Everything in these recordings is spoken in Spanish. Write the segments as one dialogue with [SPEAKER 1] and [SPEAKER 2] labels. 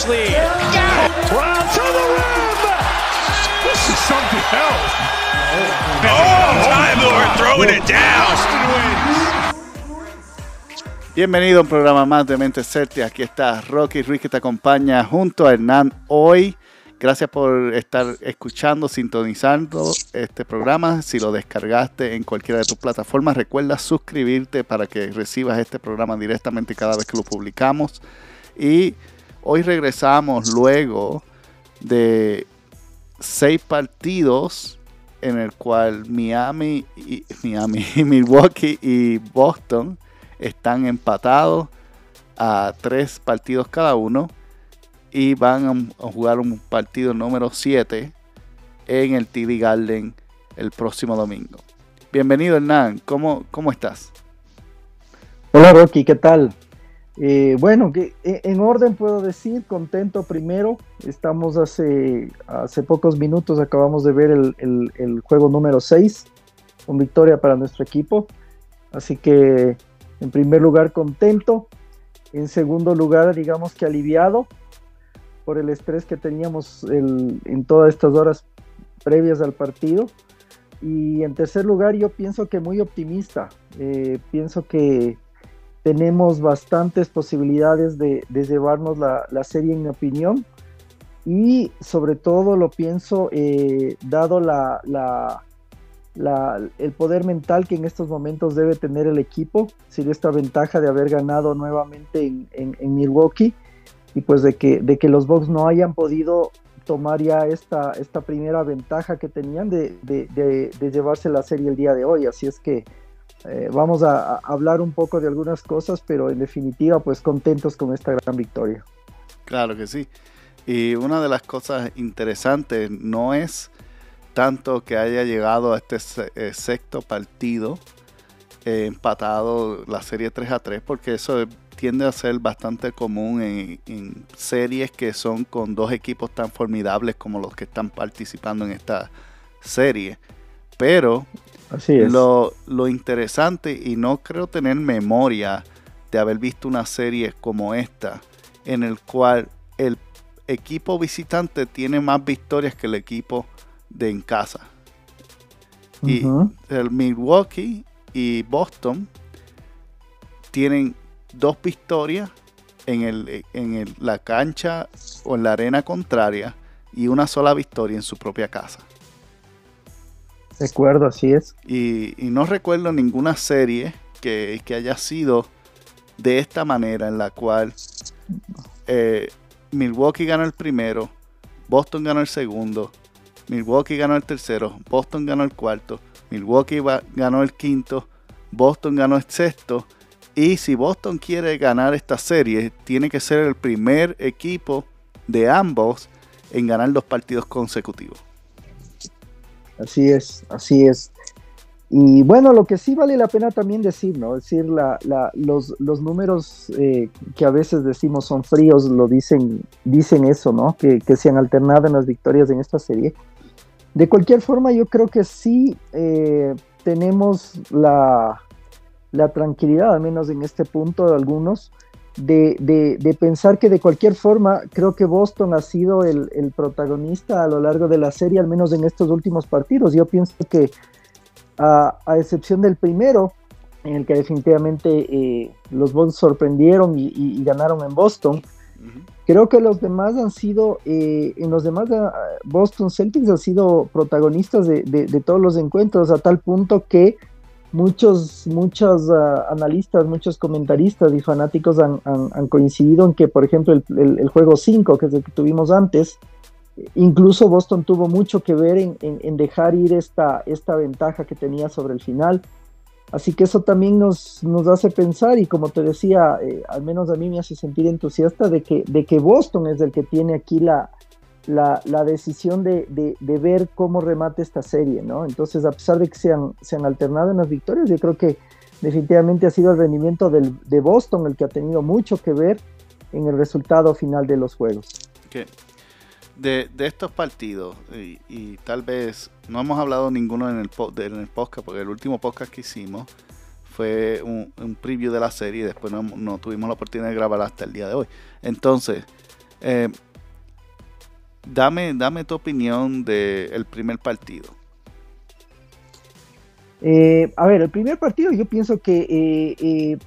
[SPEAKER 1] has its largest lead. Brown to the rim. This is something else.
[SPEAKER 2] Oh, Time Lord throwing it down.
[SPEAKER 3] Bienvenido a un programa más de Mente Certi. Aquí está Rocky Ruiz que te acompaña junto a Hernán hoy. Gracias por estar escuchando, sintonizando este programa. Si lo descargaste en cualquiera de tus plataformas, recuerda suscribirte para que recibas este programa directamente cada vez que lo publicamos. Y hoy regresamos luego de seis partidos en el cual Miami, y, Miami, Milwaukee y Boston están empatados a tres partidos cada uno y van a jugar un partido número 7 en el TV Garden el próximo domingo. Bienvenido Hernán, ¿cómo, cómo estás?
[SPEAKER 4] Hola Rocky, ¿qué tal? Eh, bueno, que eh, en orden puedo decir, contento primero. Estamos hace, hace pocos minutos, acabamos de ver el, el juego número 6, con victoria para nuestro equipo. Así que, en primer lugar, contento. En segundo lugar, digamos que aliviado, por el estrés que teníamos en todas estas horas previas al partido. Y en tercer lugar, yo pienso que muy optimista. Eh, pienso que tenemos bastantes posibilidades de, llevarnos la, serie, en mi opinión. Y sobre todo lo pienso, eh, dado la, el poder mental que en estos momentos debe tener el equipo, sin esta ventaja de haber ganado nuevamente en, en Milwaukee y pues de que, de que los Bucks no hayan podido tomar ya esta, esta primera ventaja que tenían de, llevarse la serie el día de hoy. Así es que eh, vamos a, hablar un poco de algunas cosas, pero en definitiva pues contentos con esta gran victoria.
[SPEAKER 3] Claro que sí. Y una de las cosas interesantes no es tanto que haya llegado a este eh, sexto partido eh, empatado la serie 3 a 3, porque eso es tiende a ser bastante común en, series que son con dos equipos tan formidables como los que están participando en esta serie. Pero Lo, lo interesante, y no creo tener memoria de haber visto una serie como esta, en el cual el equipo visitante tiene más victorias que el equipo de en casa. Y el Milwaukee y Boston tienen dos victorias en, el, en la cancha o en la arena contraria y una sola victoria en su propia casa.
[SPEAKER 4] De acuerdo, así es.
[SPEAKER 3] Y, no recuerdo ninguna serie que, haya sido de esta manera, en la cual eh, Milwaukee ganó el primero, Boston ganó el segundo, Milwaukee ganó el tercero, Boston ganó el cuarto, Milwaukee ganó el quinto, Boston ganó el sexto y si Boston quiere ganar esta serie, tiene que ser el primer equipo de ambos en ganar dos partidos consecutivos.
[SPEAKER 4] Así es, así es. Y bueno, lo que sí vale la pena también decir, ¿no? Es decir, los, números eh, que a veces decimos son fríos, lo dicen, dicen eso, ¿no? Que, se han alternado en las victorias en esta serie. De cualquier forma, yo creo que sí eh, tenemos la, la tranquilidad, al menos en este punto de algunos, de, pensar que de cualquier forma creo que Boston ha sido el, protagonista a lo largo de la serie, al menos en estos últimos partidos. Yo pienso que a, excepción del primero, en el que definitivamente eh, los Bulls sorprendieron y, ganaron en Boston, creo que los demás han sido, eh, en los demás ah, Boston Celtics han sido protagonistas de, de todos los encuentros a tal punto que muchos, muchos ah, analistas, muchos comentaristas y fanáticos han, coincidido en que, por ejemplo, el, juego 5, que es el que tuvimos antes, incluso Boston tuvo mucho que ver en, dejar ir esta, esta ventaja que tenía sobre el final. Así que eso también nos, nos hace pensar y como te decía, eh, al menos a mí me hace sentir entusiasta de que, de que Boston es el que tiene aquí la, la, decisión de, ver cómo remate esta serie, ¿no? Entonces, a pesar de que se han, se han alternado en las victorias, yo creo que definitivamente ha sido el rendimiento de Boston el que ha tenido mucho que ver en el resultado final de los juegos.
[SPEAKER 3] De, estos partidos, y, tal vez no hemos hablado ninguno en el, en el podcast, porque el último podcast que hicimos fue un, preview de la serie y después no, tuvimos la oportunidad de grabar hasta el día de hoy. Entonces, eh, dame, dame tu opinión del primer partido.
[SPEAKER 4] Eh, a ver, el primer partido yo pienso que eh,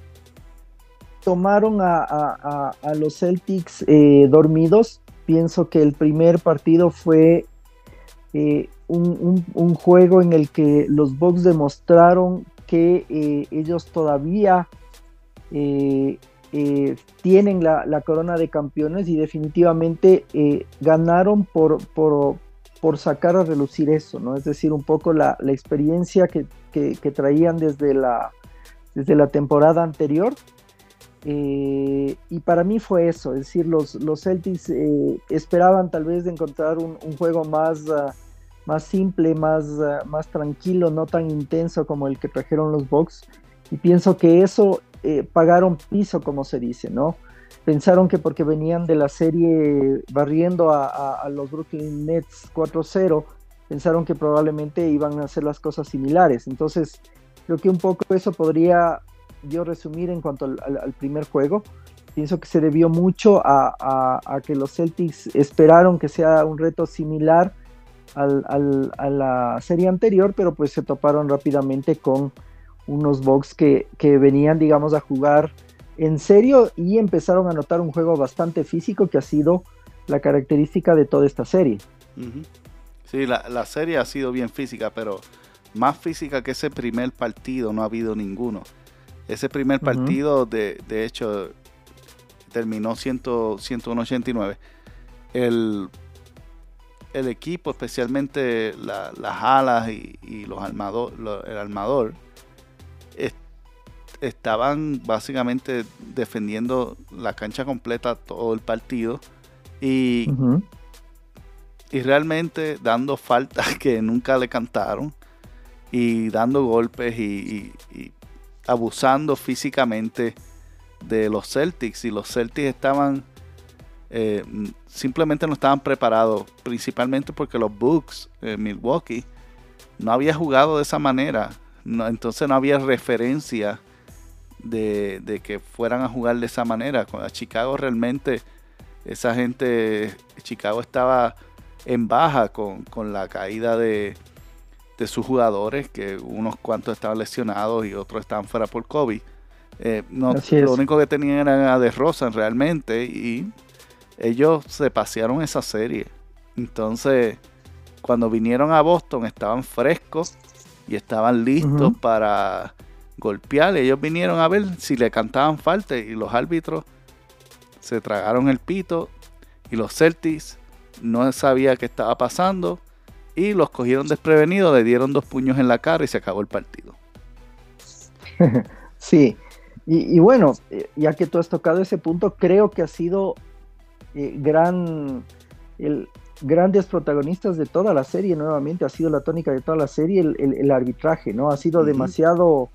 [SPEAKER 4] tomaron a, los Celtics dormidos. Pienso que el primer partido fue un, un, juego en el que los Bucks demostraron que eh, ellos todavía eh, eh, tienen la, corona de campeones y definitivamente ganaron por, sacar a relucir eso. Es decir, un poco la, experiencia que, traían desde la, temporada anterior. y para mí fue eso, es decir, los, Celtics esperaban tal vez de encontrar un, juego más, ah, más simple, más, ah, más tranquilo, no tan intenso como el que trajeron los Bucks. Y pienso que eso eh, pagaron piso, como se dice, ¿no? Pensaron que porque venían de la serie barriendo a, los Brooklyn Nets 4-0, pensaron que probablemente iban a hacer las cosas similares. Entonces, creo que un poco eso podría yo resumir en cuanto al, primer juego. Pienso que se debió mucho a, a, que los Celtics esperaron que sea un reto similar a la serie anterior, pero pues se toparon rápidamente con unos Bucks que, venían, digamos, a jugar en serio y empezaron a notar un juego bastante físico que ha sido la característica de toda esta serie.
[SPEAKER 3] Sí, la, serie ha sido bien física, pero más física que ese primer partido no ha habido ninguno. Ese primer partido, de, de, hecho, terminó 100, 189. El el equipo, especialmente las alas y, los armador, el armador, estaban básicamente defendiendo la cancha completa todo el partido y, y realmente dando faltas que nunca le cantaron y dando golpes y, y abusando físicamente de los Celtics y los Celtics estaban eh, simplemente no estaban preparados, principalmente porque los Bucks, eh, Milwaukee, no había jugado de esa manera. entonces no había referencia de, que fueran a jugar de esa manera. A Chicago realmente, esa gente, Chicago estaba en baja con, la caída de, sus jugadores, que unos cuantos estaban lesionados y otros estaban fuera por COVID. Eh, no, lo único que tenían era de Rosa realmente y ellos se pasearon esa serie. Entonces, cuando vinieron a Boston estaban frescos y estaban listos para golpear. Ellos vinieron a ver si le cantaban falta y los árbitros se tragaron el pito y los Celtics no sabía qué estaba pasando y los cogieron desprevenidos, le dieron dos puños en la cara y se acabó el partido.
[SPEAKER 4] Sí, y, y bueno, eh, ya que tú has tocado ese punto, creo que ha sido eh, gran, el, grandes protagonistas de toda la serie, nuevamente ha sido la tónica de toda la serie, el, arbitraje, ¿no? Ha sido demasiado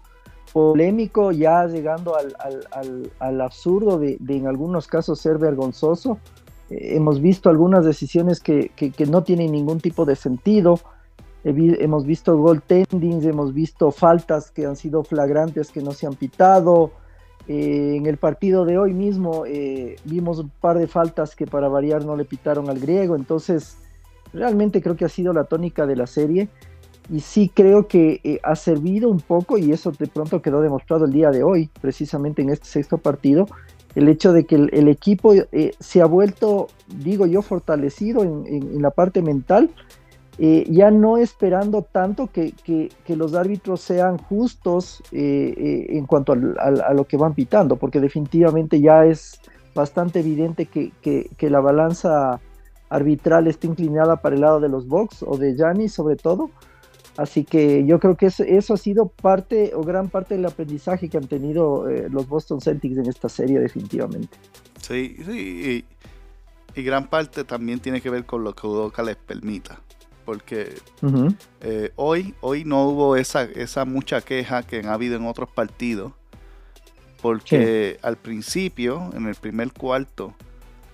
[SPEAKER 4] polémico, ya llegando al, absurdo de, en algunos casos ser vergonzoso. Eh, hemos visto algunas decisiones que, no tienen ningún tipo de sentido. hemos visto goaltendings, hemos visto faltas que han sido flagrantes que no se han pitado. Eh, en el partido de hoy mismo eh, vimos un par de faltas que para variar no le pitaron al griego, entonces realmente creo que ha sido la tónica de la serie y sí creo que eh, ha servido un poco y eso de pronto quedó demostrado el día de hoy, precisamente en este sexto partido, el hecho de que el, equipo se ha vuelto, digo yo, fortalecido en la parte mental eh, ya no esperando tanto que, los árbitros sean justos eh, eh, en cuanto a, lo que van pitando, porque definitivamente ya es bastante evidente que, la balanza arbitral está inclinada para el lado de los Bucks o de Gianni sobre todo. Así que yo creo que eso, ha sido parte o gran parte del aprendizaje que han tenido los Boston Celtics en esta serie definitivamente.
[SPEAKER 3] Sí, sí, y, gran parte también tiene que ver con lo que Udoka les permita porque eh, hoy, hoy no hubo esa, esa mucha queja que ha habido en otros partidos, porque al principio, en el primer cuarto,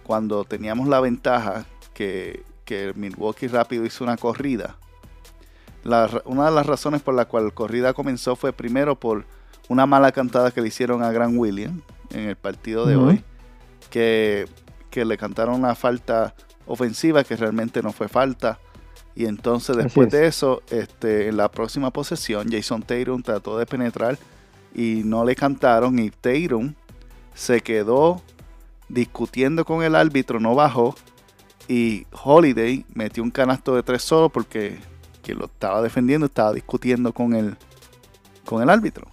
[SPEAKER 3] cuando teníamos la ventaja que, que Milwaukee rápido hizo una corrida, una de las razones por la cual la corrida comenzó fue primero por una mala cantada que le hicieron a Gran William en el partido de hoy, que, que, le cantaron una falta ofensiva que realmente no fue falta. Y entonces después de eso, este, en la próxima posesión, Jason Tatum trató de penetrar y no le cantaron y Tatum se quedó discutiendo con el árbitro, no bajó y Holiday metió un canasto de tres solo porque quien lo estaba defendiendo estaba discutiendo con el, con el árbitro.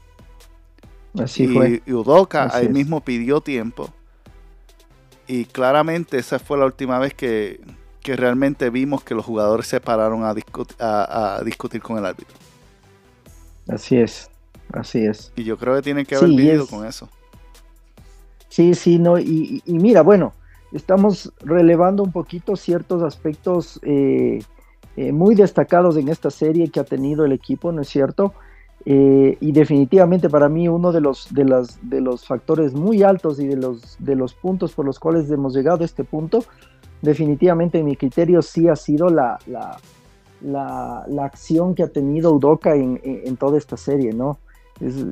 [SPEAKER 4] Así
[SPEAKER 3] y,
[SPEAKER 4] fue.
[SPEAKER 3] y Udoka ahí mismo pidió tiempo. Y claramente esa fue la última vez que, que realmente vimos que los jugadores se pararon a, a, discutir con el árbitro.
[SPEAKER 4] Así es, así es.
[SPEAKER 3] Y yo creo que tienen que haber vivido con eso.
[SPEAKER 4] Sí, sí, no, y, y, mira, bueno, estamos relevando un poquito ciertos aspectos eh, eh, muy destacados en esta serie que ha tenido el equipo, ¿no es cierto? Eh, y definitivamente para mí uno de los, de, las, de los factores muy altos y de los, de los puntos por los cuales hemos llegado a este punto, definitivamente en mi criterio sí ha sido la, la, la, acción que ha tenido Udoka en, en, toda esta serie, ¿no?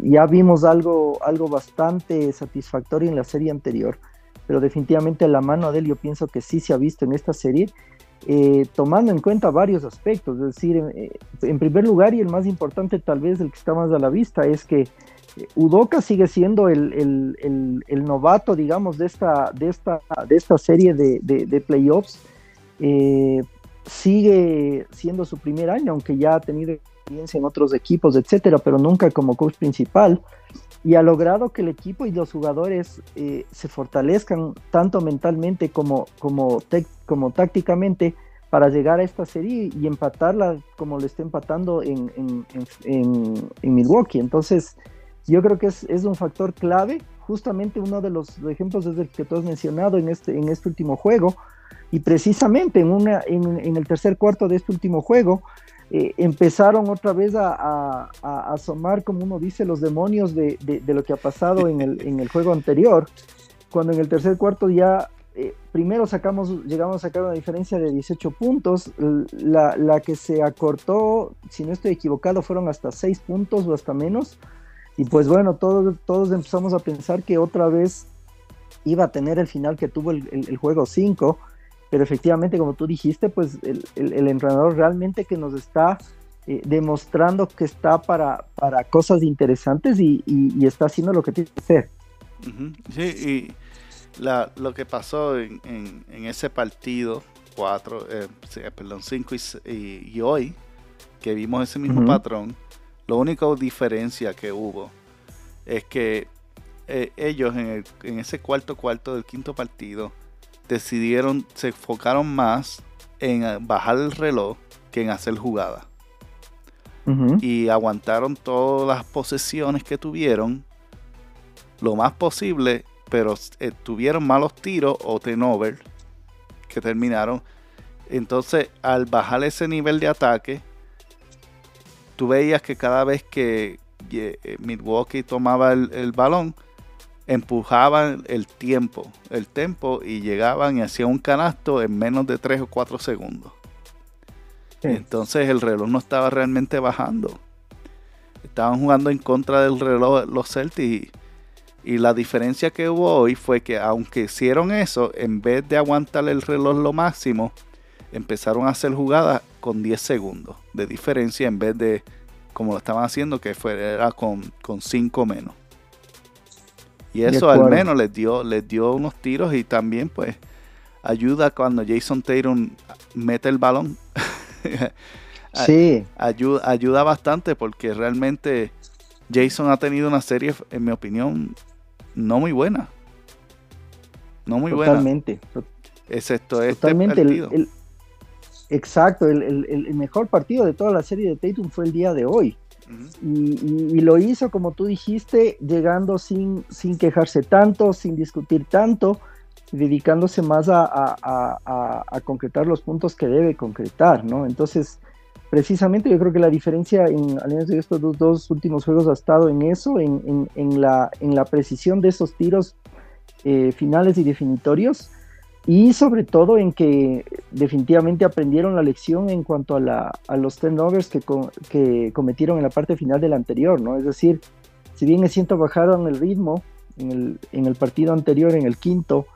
[SPEAKER 4] ya vimos algo, algo bastante satisfactorio en la serie anterior, pero definitivamente la mano de él yo pienso que sí se ha visto en esta serie eh, tomando en cuenta varios aspectos. Es decir, eh, en primer lugar, y el más importante tal vez el que está más a la vista, es que eh, Udoka sigue siendo el, novato, digamos, de esta, de esta, de esta serie de, playoffs. sigue siendo su primer año, aunque ya ha tenido experiencia en otros equipos, etcétera, pero nunca como coach principal y ha logrado que el equipo y los jugadores eh, se fortalezcan tanto mentalmente como, como, como tácticamente para llegar a esta serie y empatarla como lo está empatando en, en, en, Milwaukee. Entonces, yo creo que es, es, un factor clave, justamente uno de los ejemplos es el que tú has mencionado en este, en este último juego, y precisamente en, una, en, el tercer cuarto de este último juego, eh, empezaron otra vez a, asomar, como uno dice, los demonios de, lo que ha pasado en el, en el, juego anterior, cuando en el tercer cuarto ya eh, primero sacamos, llegamos a sacar una diferencia de 18 puntos, la, la, que se acortó, si no estoy equivocado, fueron hasta 6 puntos o hasta menos, y pues bueno, todos, todos empezamos a pensar que otra vez iba a tener el final que tuvo el, el juego 5, pero efectivamente, como tú dijiste, pues el, entrenador realmente que nos está eh, demostrando que está para, para cosas interesantes y, está haciendo lo que tiene que hacer.
[SPEAKER 3] Sí, y lo que pasó en, ese partido 4, eh, perdón, 5 y, hoy, que vimos ese mismo patrón, la única diferencia que hubo es que eh, ellos en, en ese cuarto cuarto del quinto partido decidieron, se enfocaron más en eh, bajar el reloj que en hacer jugada. Y aguantaron todas las posesiones que tuvieron lo más posible, pero eh, tuvieron malos tiros o turnover que terminaron. Entonces, al bajar ese nivel de ataque, tú veías que cada vez que eh, Milwaukee tomaba el balón, empujaban el tiempo, el tempo y llegaban y hacían un canasto en menos de 3 o 4 segundos. Entonces el reloj no estaba realmente bajando. Estaban jugando en contra del reloj los Celtics y, la diferencia que hubo hoy fue que aunque hicieron eso, en vez de aguantar el reloj lo máximo, empezaron a hacer jugadas con 10 segundos de diferencia en vez de como lo estaban haciendo que fuera con, con 5 menos. Y eso al menos les dio, les dio unos tiros y también pues ayuda cuando Jason Tatum mete el balón.
[SPEAKER 4] sí.
[SPEAKER 3] ayuda, ayuda bastante porque realmente Jason ha tenido una serie, en mi opinión, no muy buena. No muy
[SPEAKER 4] Totalmente.
[SPEAKER 3] buena. Excepto este Totalmente partido.
[SPEAKER 4] exacto, el, mejor partido de toda la serie de Tatum fue el día de hoy y, lo hizo, como tú dijiste, llegando sin, sin quejarse tanto, sin discutir tanto, dedicándose más a, a, concretar los puntos que debe concretar, ¿no? Entonces, precisamente yo creo que la diferencia en, al menos de estos dos, últimos juegos ha estado en eso, en, en, la, en la precisión de esos tiros eh, finales y definitorios y sobre todo en que definitivamente aprendieron la lección en cuanto a, la, a los turnovers que, que cometieron en la parte final del anterior, ¿no? Es decir, si bien es cierto bajaron el ritmo en el, en el partido anterior, en el quinto,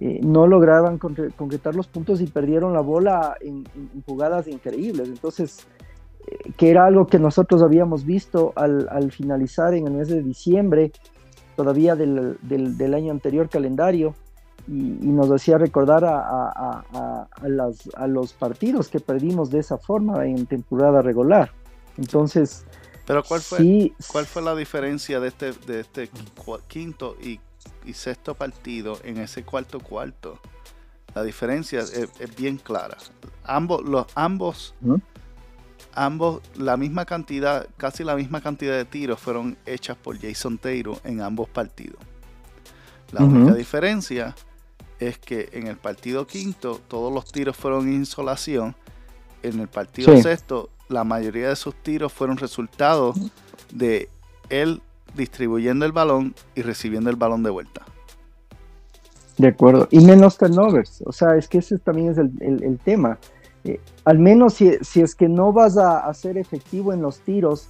[SPEAKER 4] eh, no lograban concretar los puntos y perdieron la bola en, jugadas increíbles. Entonces, eh, que era algo que nosotros habíamos visto al, al finalizar en el mes de diciembre, todavía del, del, del año anterior calendario, y, nos hacía recordar a, a, a, a, los partidos que perdimos de esa forma en temporada regular. Entonces,
[SPEAKER 3] pero ¿cuál fue, ¿cuál fue la diferencia de este, de este quinto y, sexto partido en ese cuarto cuarto? La diferencia es, bien clara. Ambos, los, ambos, ambos, la misma cantidad, casi la misma cantidad de tiros fueron hechas por Jason Taylor en ambos partidos. La única diferencia es que en el partido quinto todos los tiros fueron insolación. En el partido sexto la mayoría de sus tiros fueron resultado de él distribuyendo el balón y recibiendo el balón de vuelta.
[SPEAKER 4] De acuerdo. Y menos turnovers. O sea, es que ese también es el, tema. Eh, al menos si, es que no vas a, ser efectivo en los tiros,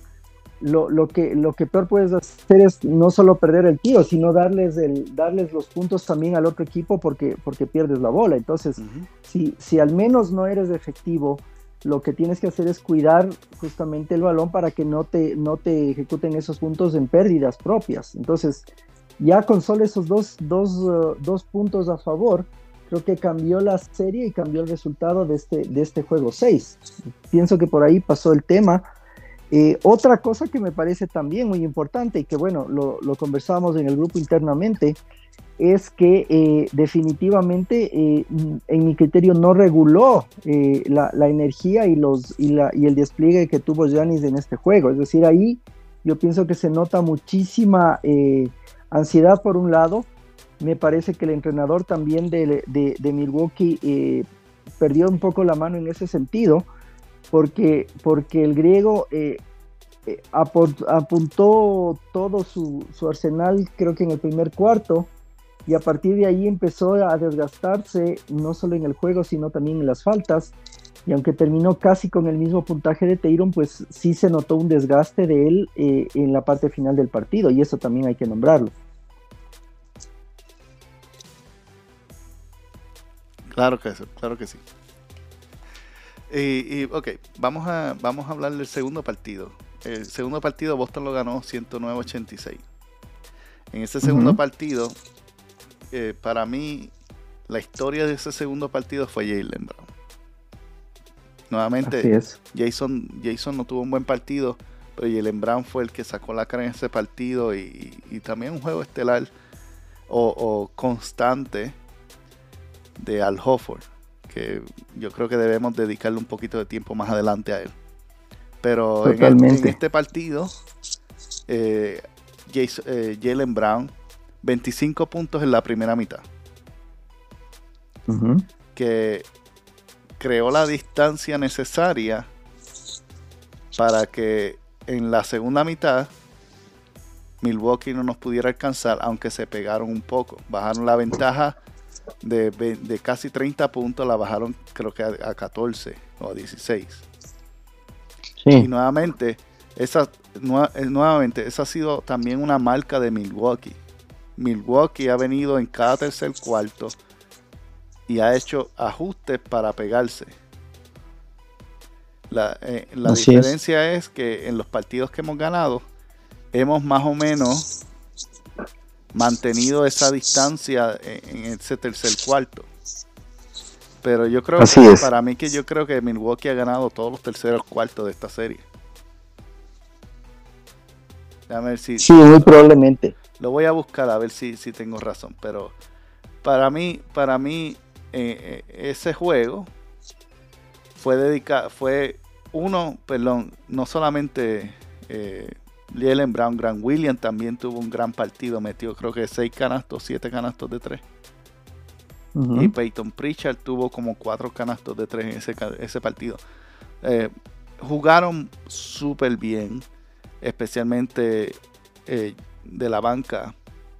[SPEAKER 4] lo, que, lo que peor puedes hacer es no solo perder el tiro, sino darles, el, darles los puntos también al otro equipo porque, porque pierdes la bola. Entonces, si, si al menos no eres efectivo, lo que tienes que hacer es cuidar justamente el balón para que no te, no te ejecuten esos puntos en pérdidas propias. Entonces, ya con solo esos dos, dos, dos puntos a favor, creo que cambió la serie y cambió el resultado de este, de este juego 6. Pienso que por ahí pasó el tema. Eh, otra cosa que me parece también muy importante y que bueno, lo, lo conversábamos en el grupo internamente, es que eh, definitivamente eh, en mi criterio no reguló eh, la, energía y, los, y, el despliegue que tuvo Giannis en este juego. Es decir, ahí yo pienso que se nota muchísima ansiedad por un lado. Me parece que el entrenador también de, de Milwaukee perdió un poco la mano en ese sentido, porque, porque el griego apuntó todo su, su arsenal, creo que en el primer cuarto, y a partir de ahí empezó a desgastarse no solo en el juego, sino también en las faltas. Y aunque terminó casi con el mismo puntaje de Teiron, pues sí se notó un desgaste de él eh, en la parte final del partido, y eso también hay que nombrarlo.
[SPEAKER 3] Claro que sí, claro que sí. Y, ok, vamos a, vamos a hablar del segundo partido. El segundo partido Boston lo ganó 109-86. En ese segundo partido, para mí la historia de ese segundo partido fue Jalen Brown. Nuevamente, Jason, Jason no tuvo un buen partido, pero Jalen Brown fue el que sacó la cara en ese partido y, también un juego estelar o, constante de Al Hofford, que yo creo que debemos dedicarle un poquito de tiempo más adelante a él. Pero en, este partido, eh, eh, Jalen Brown 25 puntos en la primera mitad. Que creó la distancia necesaria para que en la segunda mitad Milwaukee no nos pudiera alcanzar, aunque se pegaron un poco. Bajaron la ventaja de, casi 30 puntos, la bajaron creo que a, 14 o a 16. Y nuevamente, esa, eh, nuevamente, esa ha sido también una marca de Milwaukee. Milwaukee ha venido en cada tercer cuarto y ha hecho ajustes para pegarse. La, eh, diferencia es. que en los partidos que hemos ganado hemos más o menos mantenido esa distancia en, ese tercer cuarto. Pero yo creo que para mí que yo creo que Milwaukee ha ganado todos los terceros cuartos de esta serie.
[SPEAKER 4] Déjame ver si. Sí, muy probablemente.
[SPEAKER 3] Lo voy a buscar a ver si, si tengo razón. Pero para mí, para mí, eh, eh, ese juego fue dedicado, fue uno, perdón, no solamente eh, Brown, Grant William también tuvo un gran partido, metió creo que seis canastos, siete canastos de tres. Y Peyton Pritchard tuvo como cuatro canastos de tres en ese, ese partido. Eh, jugaron súper bien, especialmente de la banca,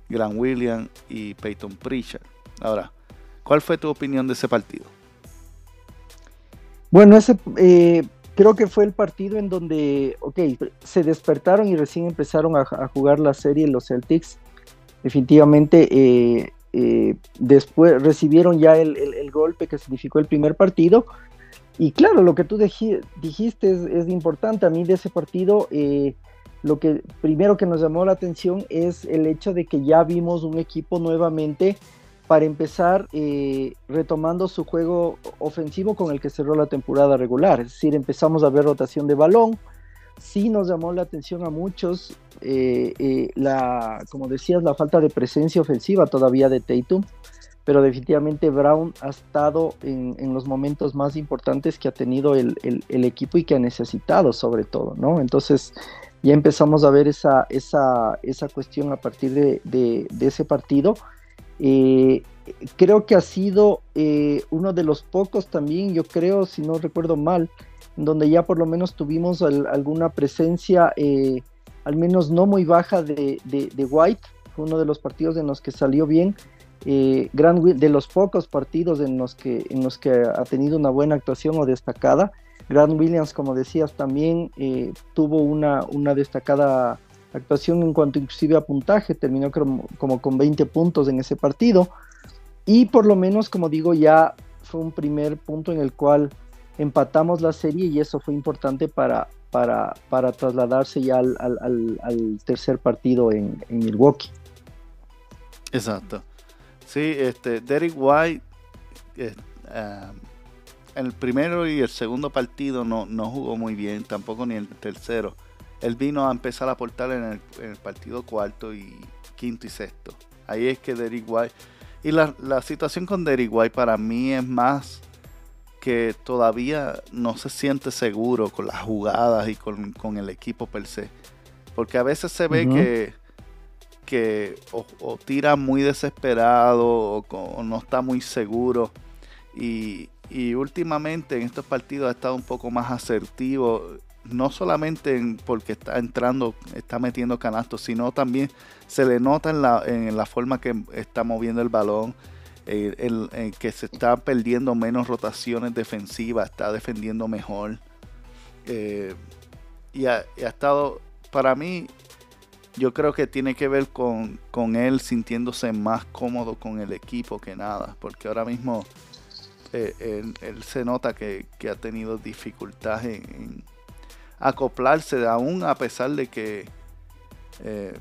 [SPEAKER 3] Grant William y Peyton Pritchard. Ahora, ¿cuál fue tu opinión de ese partido?
[SPEAKER 4] Bueno, ese, eh, creo que fue el partido en donde, ok, se despertaron y recién empezaron a, jugar la serie los Celtics. Definitivamente, eh, eh, después recibieron ya el, golpe que significó el primer partido. Y claro, lo que tú dijiste es, importante. A mí de ese partido, eh, lo que primero que nos llamó la atención es el hecho de que ya vimos un equipo nuevamente para empezar eh, retomando su juego ofensivo con el que cerró la temporada regular. Es decir, empezamos a ver rotación de balón. Sí nos llamó la atención a muchos, eh, eh, la, como decías, la falta de presencia ofensiva todavía de Tatum, pero definitivamente Brown ha estado en, los momentos más importantes que ha tenido el, equipo y que ha necesitado sobre todo, ¿no? Entonces ya empezamos a ver esa, esa, esa cuestión a partir de, de ese partido eh, creo que ha sido eh, uno de los pocos también, yo creo, si no recuerdo mal, donde ya por lo menos tuvimos alguna presencia, eh, al menos no muy baja de, White. Fue uno de los partidos en los que salió bien. de los pocos partidos en los, que, en los que ha tenido una buena actuación o destacada. Grant Williams, como decías, también tuvo una, una destacada actuación en cuanto inclusive a puntaje, terminó como, como con 20 puntos en ese partido. Y por lo menos, como digo, ya fue un primer punto en el cual empatamos la serie y eso fue importante para, para, para trasladarse ya al, al, tercer partido en, en, Milwaukee.
[SPEAKER 3] Exacto. Sí, este, Derek White eh, um, el primero y el segundo partido no, no jugó muy bien, tampoco ni el tercero él vino a empezar a aportar en el, partido cuarto y quinto y sexto. Ahí es que Derrick White. Y la, situación con Derrick White para mí es más que todavía no se siente seguro con las jugadas y con, el equipo per se. Porque a veces se ve que, que o, tira muy desesperado o, no está muy seguro. Y, y últimamente en estos partidos ha estado un poco más asertivo no solamente porque está entrando, está metiendo canastos, sino también se le nota en la, en la forma que está moviendo el balón, eh, que se está perdiendo menos rotaciones defensivas, está defendiendo mejor. Eh, y, ha, estado, para mí, yo creo que tiene que ver con, él sintiéndose más cómodo con el equipo que nada, porque ahora mismo eh, él, se nota que, ha tenido dificultad en acoplarse aún a pesar de que eh,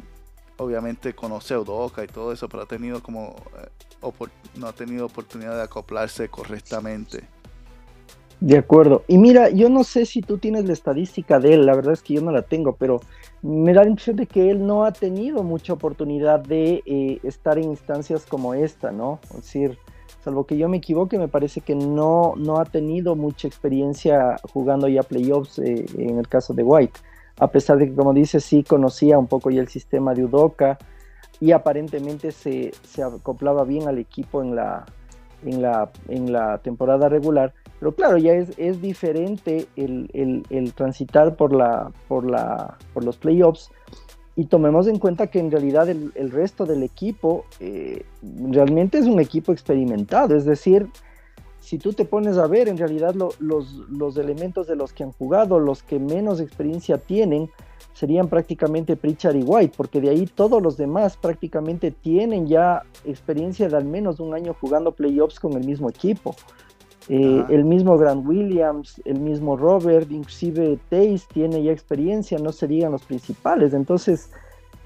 [SPEAKER 3] obviamente conoce a Udoka y todo eso, pero ha tenido como eh, no ha tenido oportunidad de acoplarse correctamente.
[SPEAKER 4] De acuerdo. Y mira, yo no sé si tú tienes la estadística de él, la verdad es que yo no la tengo, pero me da la impresión de que él no ha tenido mucha oportunidad de eh, estar en instancias como esta, ¿no? Es decir, salvo que yo me equivoque, me parece que no, no ha tenido mucha experiencia jugando ya playoffs eh, en el caso de White, a pesar de que, como dice, sí conocía un poco ya el sistema de Udoka y aparentemente se, acoplaba bien al equipo en la, en la, en la temporada regular. Pero claro, ya es, es diferente el, el, transitar por, la, por, la, por los playoffs y tomemos en cuenta que en realidad el, resto del equipo eh, realmente es un equipo experimentado, es decir, si tú te pones a ver, en realidad los, los, elementos de los que han jugado, los que menos experiencia tienen, serían prácticamente Pritchard y White, porque de ahí todos los demás prácticamente tienen ya experiencia de al menos un año jugando playoffs con el mismo equipo. Eh, el mismo Grant Williams, el mismo Robert, inclusive Tace tiene ya experiencia, no serían los principales. Entonces,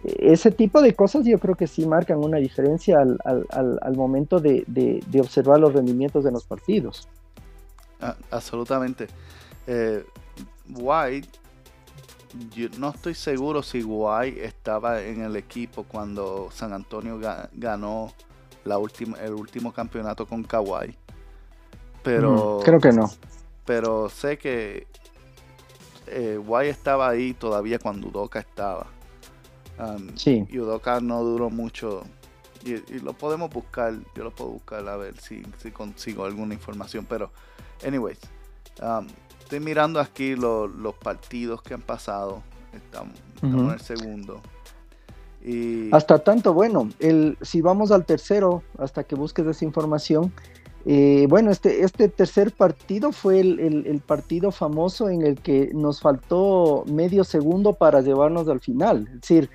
[SPEAKER 4] eh, ese tipo de cosas yo creo que sí marcan una diferencia al, momento de, observar los rendimientos de los partidos.
[SPEAKER 3] Ah, absolutamente. Eh, White, yo no estoy seguro si White estaba en el equipo cuando San Antonio ganó la última, el último campeonato con Kawhi. Pero.
[SPEAKER 4] creo que no.
[SPEAKER 3] Pero sé que eh, Guay estaba ahí todavía cuando Udoka estaba. Um, sí. Y Udoka no duró mucho. Y, lo podemos buscar. Yo lo puedo buscar a ver si, si consigo alguna información. Pero, anyways. Um, estoy mirando aquí los partidos que han pasado. Estamos, en el segundo.
[SPEAKER 4] Y... Hasta tanto, bueno, el, si vamos al tercero, hasta que busques esa información, Eh, bueno, este, este tercer partido fue el, partido famoso en el que nos faltó medio segundo para llevarnos al final. Es decir,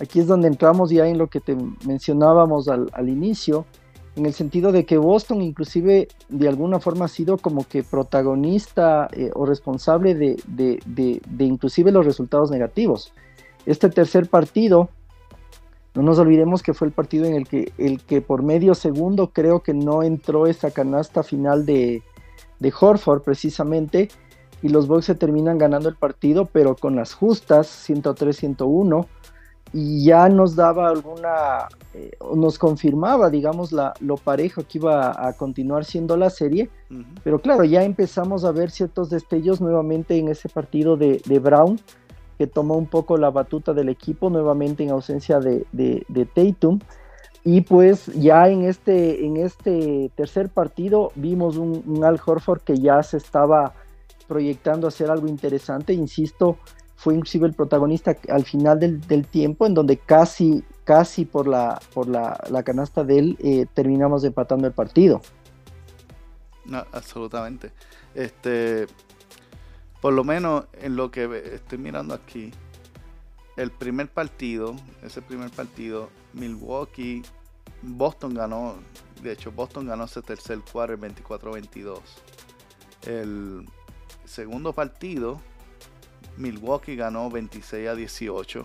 [SPEAKER 4] aquí es donde entramos ya en lo que te mencionábamos al, inicio, en el sentido de que Boston inclusive de alguna forma ha sido como que protagonista eh, o responsable de, de inclusive los resultados negativos. Este tercer partido no nos olvidemos que fue el partido en el que, el que por medio segundo creo que no entró esa canasta final de, de Horford precisamente y los Bucks se terminan ganando el partido pero con las justas 103-101 y ya nos daba alguna, eh, nos confirmaba digamos la, lo parejo que iba a, continuar siendo la serie, pero claro ya empezamos a ver ciertos destellos nuevamente en ese partido de, de Brown que tomó un poco la batuta del equipo nuevamente en ausencia de, de, Tatum. Y pues ya en este, en este tercer partido vimos un, Al Horford que ya se estaba proyectando a hacer algo interesante, insisto, fue inclusive el protagonista al final del, tiempo, en donde casi, casi por la, por la, canasta de él eh, terminamos empatando el partido.
[SPEAKER 3] No, absolutamente. Este, por lo menos en lo que estoy mirando aquí, el primer partido, ese primer partido, Milwaukee, Boston ganó, de hecho Boston ganó ese tercer cuarto 24-22. El segundo partido, Milwaukee ganó 26 a 18.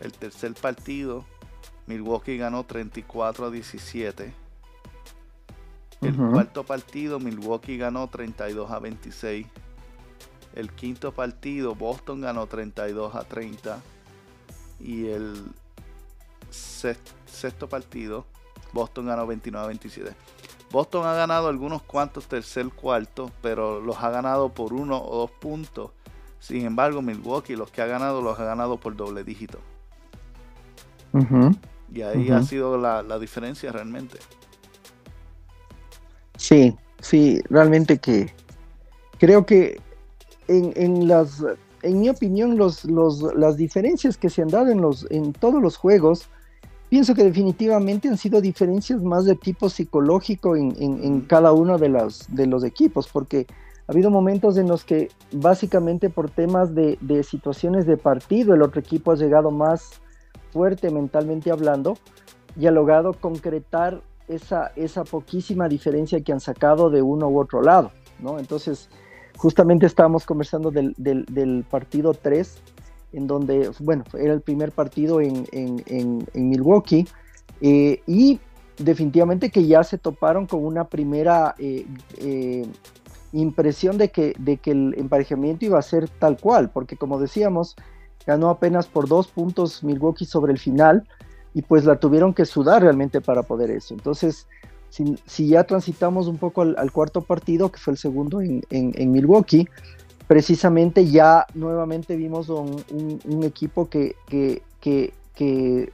[SPEAKER 3] El tercer partido, Milwaukee ganó 34 a 17. El cuarto partido, Milwaukee ganó 32 a 26. El quinto partido, Boston ganó 32 a 30. Y el sexto partido, Boston ganó 29 a 27. Boston ha ganado algunos cuantos tercer cuarto, pero los ha ganado por uno o dos puntos. Sin embargo, Milwaukee los que ha ganado los ha ganado por doble dígito. y ahí ha sido la, la, diferencia realmente.
[SPEAKER 4] Sí, sí, realmente que creo que en, las, en mi opinión, los, las diferencias que se han dado en, los, en todos los juegos, pienso que definitivamente han sido diferencias más de tipo psicológico en, cada uno de los, de los equipos, porque ha habido momentos en los que básicamente por temas de, situaciones de partido el otro equipo ha llegado más fuerte mentalmente hablando y ha logrado concretar esa, esa poquísima diferencia que han sacado de uno u otro lado, ¿no? Entonces, Justamente estábamos conversando del, partido 3, en donde, bueno, era el primer partido en, Milwaukee, eh, y definitivamente que ya se toparon con una primera eh, eh, impresión de que, de que el emparejamiento iba a ser tal cual, porque como decíamos, ganó apenas por dos puntos Milwaukee sobre el final, y pues la tuvieron que sudar realmente para poder eso. Entonces, si, ya transitamos un poco al, cuarto partido, que fue el segundo en, Milwaukee, precisamente ya nuevamente vimos un, equipo que, que,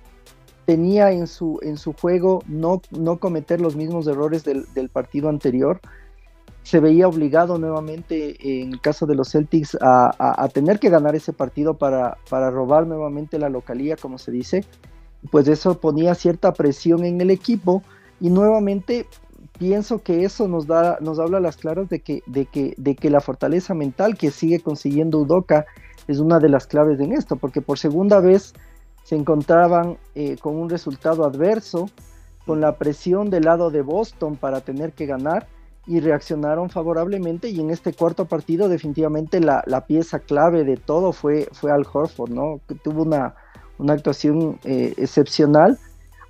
[SPEAKER 4] tenía en su, en su juego no, no cometer los mismos errores del, partido anterior. Se veía obligado nuevamente, en el caso de los Celtics, a, tener que ganar ese partido para, para robar nuevamente la localía, como se dice. Pues eso ponía cierta presión en el equipo y nuevamente pienso que eso nos da, nos habla a las claras de que, de que, de que la fortaleza mental que sigue consiguiendo Udoka es una de las claves en esto, porque por segunda vez se encontraban eh, con un resultado adverso, con la presión del lado de Boston para tener que ganar y reaccionaron favorablemente y en este cuarto partido definitivamente la, pieza clave de todo fue, fue Al Horford, ¿no? que tuvo una, una actuación eh, excepcional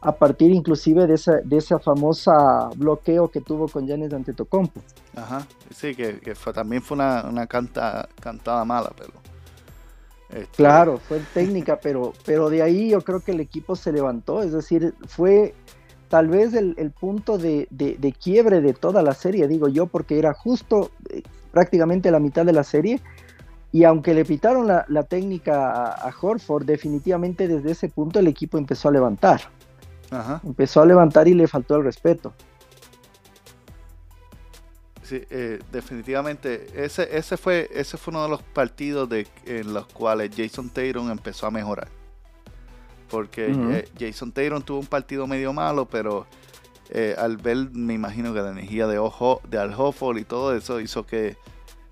[SPEAKER 4] a partir inclusive de esa, de esa famosa bloqueo que tuvo con Janis Antetokounmpo.
[SPEAKER 3] Ajá, sí, que, fue, también fue una, una canta, cantada mala, pero...
[SPEAKER 4] Este, claro, fue técnica, pero, pero de ahí yo creo que el equipo se levantó, es decir, fue tal vez el, punto de, quiebre de toda la serie, digo yo, porque era justo eh, prácticamente la mitad de la serie, y aunque le pitaron la, técnica a, a Horford, definitivamente desde ese punto el equipo empezó a levantar. Empezó a levantar y le faltó el respeto.
[SPEAKER 3] Sí, eh, definitivamente. Ese, ese, fue, ese fue uno de los partidos de, en los cuales Jason Tatum empezó a mejorar. Porque eh, Jason Tatum tuvo un partido medio malo, pero eh, al ver, me imagino que la energía de, Ojo, de Al Hofford y todo eso hizo que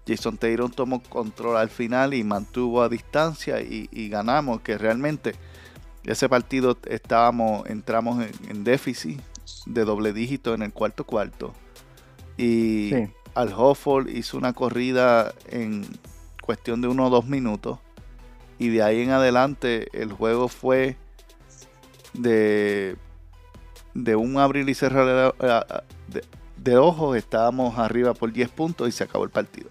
[SPEAKER 3] Jason Taylor tomó control al final y mantuvo a distancia y, ganamos, que realmente ese partido estábamos, entramos en, déficit de doble dígito en el cuarto cuarto. Y Al Hofford hizo una corrida en cuestión de uno o dos minutos. Y de ahí en adelante el juego fue de de un abrir y cerrar de, ojos, estábamos arriba por 10 puntos y se acabó el partido.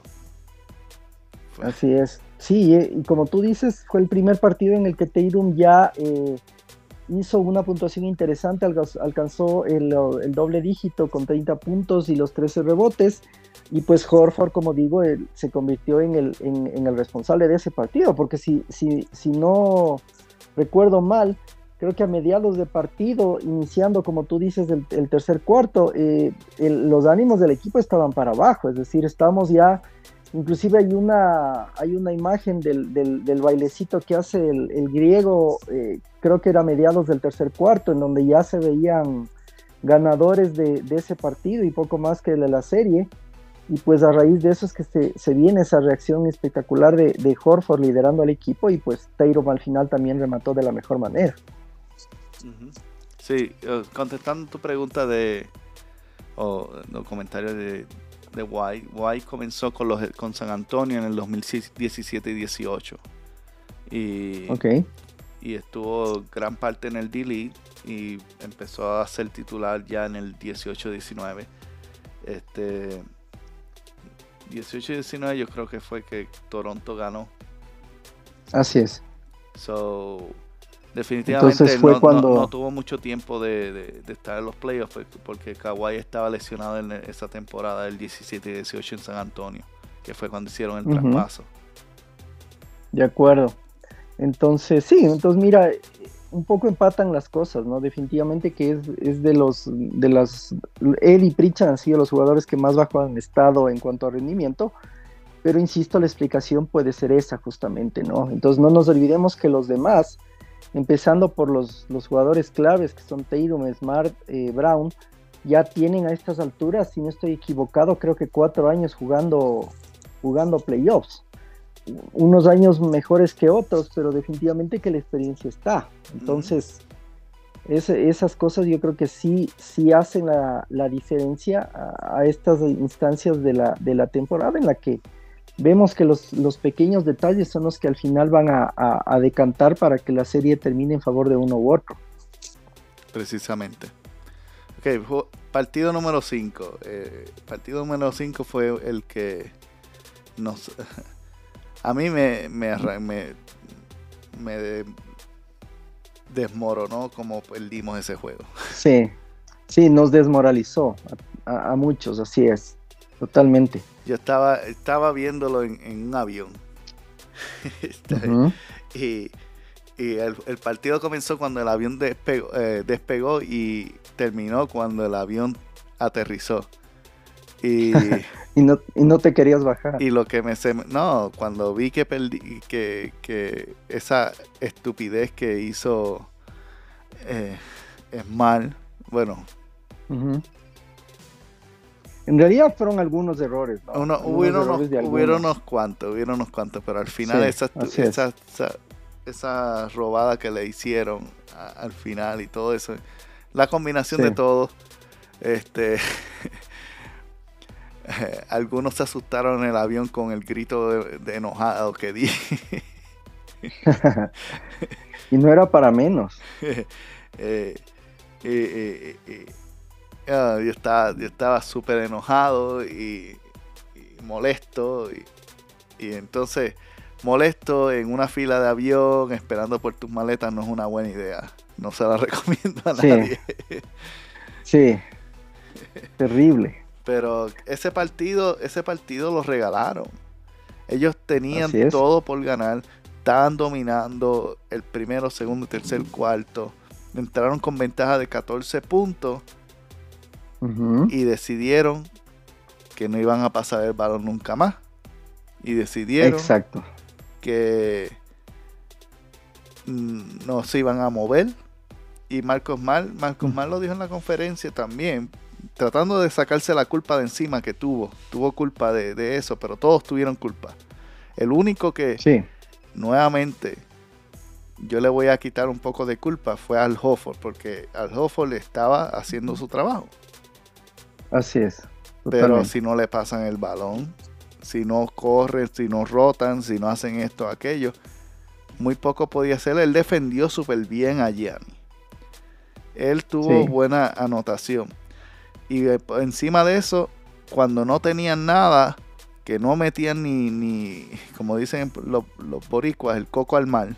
[SPEAKER 4] Así es. Sí, eh, y como tú dices, fue el primer partido en el que Tatum ya eh, hizo una puntuación interesante, alcanzó el, doble dígito con 30 puntos y los 13 rebotes. Y pues Horford, como digo, se convirtió en el, en, el, responsable de ese partido, porque si, si, si no recuerdo mal, creo que a mediados de partido, iniciando como tú dices el, tercer cuarto, eh, los ánimos del equipo estaban para abajo, es decir, estamos ya, inclusive hay una, hay una imagen del, del, bailecito que hace el, griego, eh, creo que era a mediados del tercer cuarto, en donde ya se veían ganadores de, ese partido y poco más que de la serie. Y pues a raíz de eso es que se, se viene esa reacción espectacular de, de Horford liderando al equipo y pues Taylor al final también remató de la mejor manera.
[SPEAKER 3] Sí, eh, contestando tu pregunta de o comentarios de, de White, White comenzó con los con San Antonio en el 2017 y 18 y, y estuvo gran parte en el D-League y empezó a ser titular ya en el 18-19 este 18-19 yo creo que fue que Toronto ganó.
[SPEAKER 4] Así es.
[SPEAKER 3] So Definitivamente fue no, cuando... no, tuvo mucho tiempo de, estar en los playoffs porque Kawhi estaba lesionado en esa temporada del 17 y 18 en San Antonio, que fue cuando hicieron el traspaso.
[SPEAKER 4] De acuerdo. Entonces, sí, entonces mira, un poco empatan las cosas, ¿no? Definitivamente que es, es de los, de las, él y Pritchard han sido los jugadores que más bajo han estado en cuanto a rendimiento, pero insisto, la explicación puede ser esa justamente, ¿no? Entonces no nos olvidemos que los demás, empezando por los, los jugadores claves que son Tatum, Smart, eh, Brown, ya tienen a estas alturas, si no estoy equivocado, creo que cuatro años jugando, jugando playoffs. Unos años mejores que otros, pero definitivamente que la experiencia está. Entonces, esas cosas yo creo que sí, sí hacen la, diferencia a, a, estas instancias de la, de la temporada en la que vemos que los, pequeños detalles son los que al final van a, decantar para que la serie termine en favor de uno u otro.
[SPEAKER 3] Precisamente. Ok, partido número 5. Eh, partido número 5 fue el que nos... A mí me, me, me, me desmoronó como perdimos ese juego.
[SPEAKER 4] Sí, sí, nos desmoralizó a muchos, así es, totalmente.
[SPEAKER 3] Yo estaba, estaba viéndolo en, un avión. Y, el, partido comenzó cuando el avión despegó, eh, despegó y terminó cuando el avión aterrizó.
[SPEAKER 4] Y, y, no, y, no, te querías bajar.
[SPEAKER 3] Y lo que me... No, cuando vi que perdí, que, que esa estupidez que hizo eh, es mal, bueno,
[SPEAKER 4] en realidad fueron algunos errores.
[SPEAKER 3] ¿no? hubieron, unos, cuantos, hubieron unos cuantos, pero al final esa, esa, esa, robada que le hicieron al final y todo eso, la combinación de todo, este, algunos se asustaron en el avión con el grito de, enojado que di.
[SPEAKER 4] y no era para menos.
[SPEAKER 3] eh, eh, eh Ah, yo estaba yo estaba súper enojado y, molesto y, entonces molesto en una fila de avión esperando por tus maletas no es una buena idea. No se la recomiendo a nadie.
[SPEAKER 4] Sí. Terrible.
[SPEAKER 3] Pero ese partido ese partido lo regalaron. Ellos tenían todo por ganar. Estaban dominando el primero segundo tercer cuarto. Entraron con ventaja de 14 puntos y decidieron que no iban a pasar el balón nunca más. Y decidieron
[SPEAKER 4] Exacto.
[SPEAKER 3] que no se iban a mover y Marcos Mal, Marcos Mal lo dijo en la conferencia también, tratando de sacarse la culpa de encima que tuvo. Tuvo culpa de, eso, pero todos tuvieron culpa. El único que
[SPEAKER 4] sí.
[SPEAKER 3] nuevamente yo le voy a quitar un poco de culpa fue al Hofford, porque al Hofford le estaba haciendo su trabajo.
[SPEAKER 4] Así es.
[SPEAKER 3] Pero si no le pasan el balón, si no corren, si no rotan, si no hacen esto, aquello, muy poco podía hacer. Él defendió súper bien a Gianni. Él tuvo buena anotación. Y encima de eso, cuando no tenían nada, que no metían ni, ni como dicen los, boricuas, el coco al mar.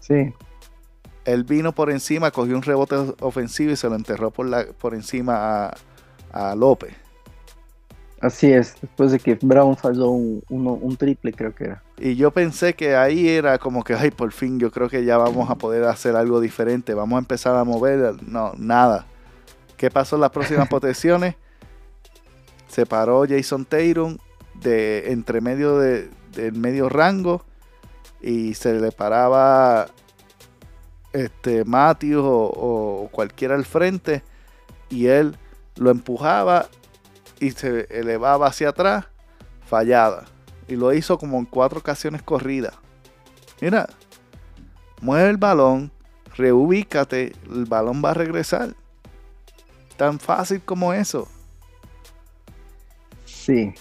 [SPEAKER 4] Sí.
[SPEAKER 3] Él vino por encima, cogió un rebote ofensivo y se lo enterró por, la, por encima a, a López.
[SPEAKER 4] Así es, después de que Brown falló un, un, triple, creo que era.
[SPEAKER 3] Y yo pensé que ahí era como que, ay, por fin, yo creo que ya vamos a poder hacer algo diferente, vamos a empezar a mover. No, nada. ¿Qué pasó en las próximas protecciones? Se paró Jason Tatum de entre medio de, del medio rango y se le paraba este Matthews o, o cualquiera al frente y él lo empujaba y se elevaba hacia atrás, fallada. Y lo hizo como en cuatro ocasiones corridas. Mira, mueve el balón, reubícate, el balón va a regresar. Tan fácil como eso.
[SPEAKER 4] Sí,